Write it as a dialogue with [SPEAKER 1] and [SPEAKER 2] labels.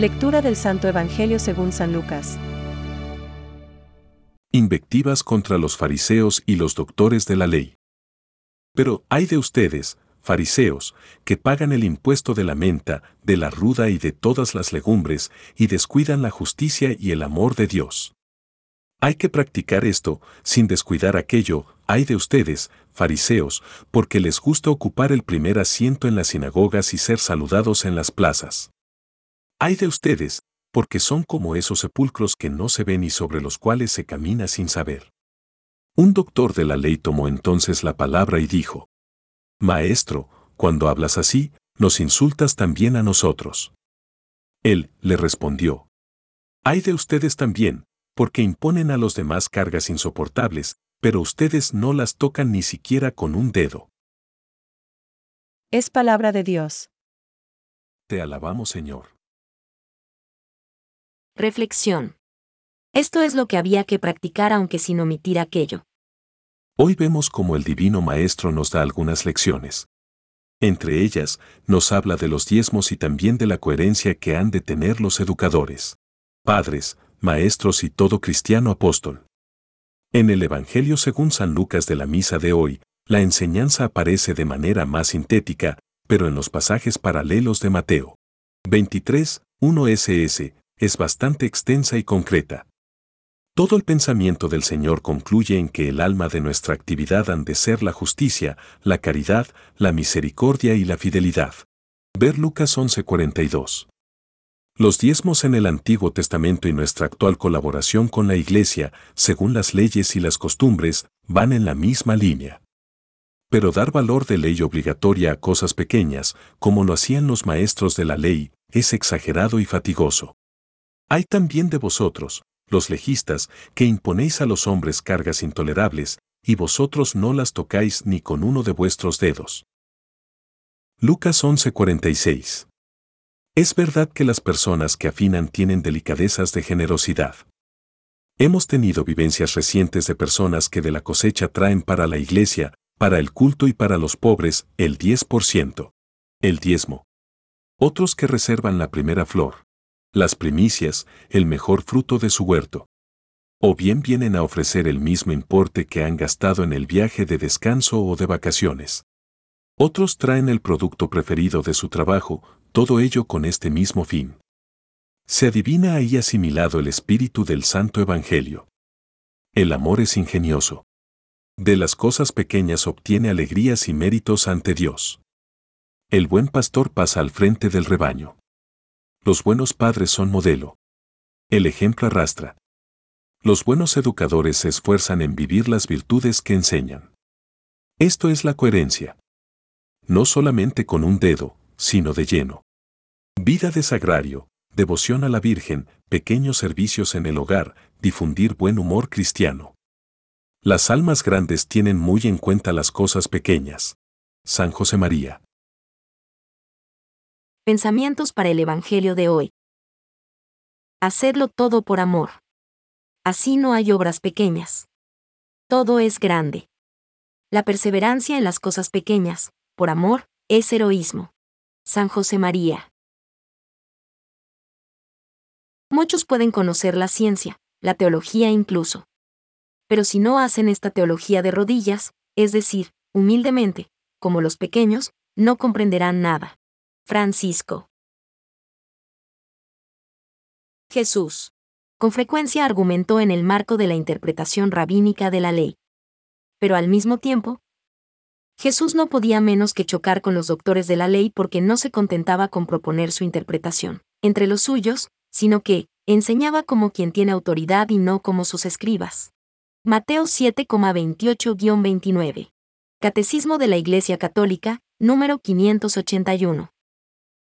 [SPEAKER 1] Lectura del Santo Evangelio según San Lucas.
[SPEAKER 2] Invectivas contra los fariseos y los doctores de la ley. Pero hay de ustedes, fariseos, que pagan el impuesto de la menta, de la ruda y de todas las legumbres, y descuidan la justicia y el amor de Dios. Hay que practicar esto, sin descuidar aquello, hay de ustedes, fariseos, porque les gusta ocupar el primer asiento en las sinagogas y ser saludados en las plazas. Hay de ustedes, porque son como esos sepulcros que no se ven y sobre los cuales se camina sin saber. Un doctor de la ley tomó entonces la palabra y dijo, Maestro, cuando hablas así, nos insultas también a nosotros. Él le respondió, Hay de ustedes también, porque imponen a los demás cargas insoportables, pero ustedes no las tocan ni siquiera con un dedo.
[SPEAKER 1] Es palabra de Dios.
[SPEAKER 2] Te alabamos, Señor.
[SPEAKER 3] Reflexión. Esto es lo que había que practicar aunque sin omitir aquello.
[SPEAKER 2] Hoy vemos cómo el Divino Maestro nos da algunas lecciones. Entre ellas, nos habla de los diezmos y también de la coherencia que han de tener los educadores, padres, maestros y todo cristiano apóstol. En el Evangelio según San Lucas de la misa de hoy, la enseñanza aparece de manera más sintética, pero en los pasajes paralelos de Mateo 23, 1 SS, es bastante extensa y concreta. Todo el pensamiento del Señor concluye en que el alma de nuestra actividad han de ser la justicia, la caridad, la misericordia y la fidelidad. Ver Lucas 11:42. Los diezmos en el Antiguo Testamento y nuestra actual colaboración con la Iglesia, según las leyes y las costumbres, van en la misma línea. Pero dar valor de ley obligatoria a cosas pequeñas, como lo hacían los maestros de la ley, es exagerado y fatigoso. Hay también de vosotros, los legistas, que imponéis a los hombres cargas intolerables, y vosotros no las tocáis ni con uno de vuestros dedos. Lucas 11:46 Es verdad que las personas que afinan tienen delicadezas de generosidad. Hemos tenido vivencias recientes de personas que de la cosecha traen para la iglesia, para el culto y para los pobres, el 10%. El diezmo. Otros que reservan la primera flor las primicias, el mejor fruto de su huerto. O bien vienen a ofrecer el mismo importe que han gastado en el viaje de descanso o de vacaciones. Otros traen el producto preferido de su trabajo, todo ello con este mismo fin. Se adivina ahí asimilado el espíritu del Santo Evangelio. El amor es ingenioso. De las cosas pequeñas obtiene alegrías y méritos ante Dios. El buen pastor pasa al frente del rebaño. Los buenos padres son modelo. El ejemplo arrastra. Los buenos educadores se esfuerzan en vivir las virtudes que enseñan. Esto es la coherencia. No solamente con un dedo, sino de lleno. Vida de sagrario, devoción a la Virgen, pequeños servicios en el hogar, difundir buen humor cristiano. Las almas grandes tienen muy en cuenta las cosas pequeñas. San José María.
[SPEAKER 3] Pensamientos para el Evangelio de hoy. Hacedlo todo por amor. Así no hay obras pequeñas. Todo es grande. La perseverancia en las cosas pequeñas, por amor, es heroísmo. San José María. Muchos pueden conocer la ciencia, la teología incluso. Pero si no hacen esta teología de rodillas, es decir, humildemente, como los pequeños, no comprenderán nada. Francisco. Jesús. Con frecuencia argumentó en el marco de la interpretación rabínica de la ley. Pero al mismo tiempo, Jesús no podía menos que chocar con los doctores de la ley porque no se contentaba con proponer su interpretación entre los suyos, sino que enseñaba como quien tiene autoridad y no como sus escribas. Mateo 7,28-29. Catecismo de la Iglesia Católica, número 581.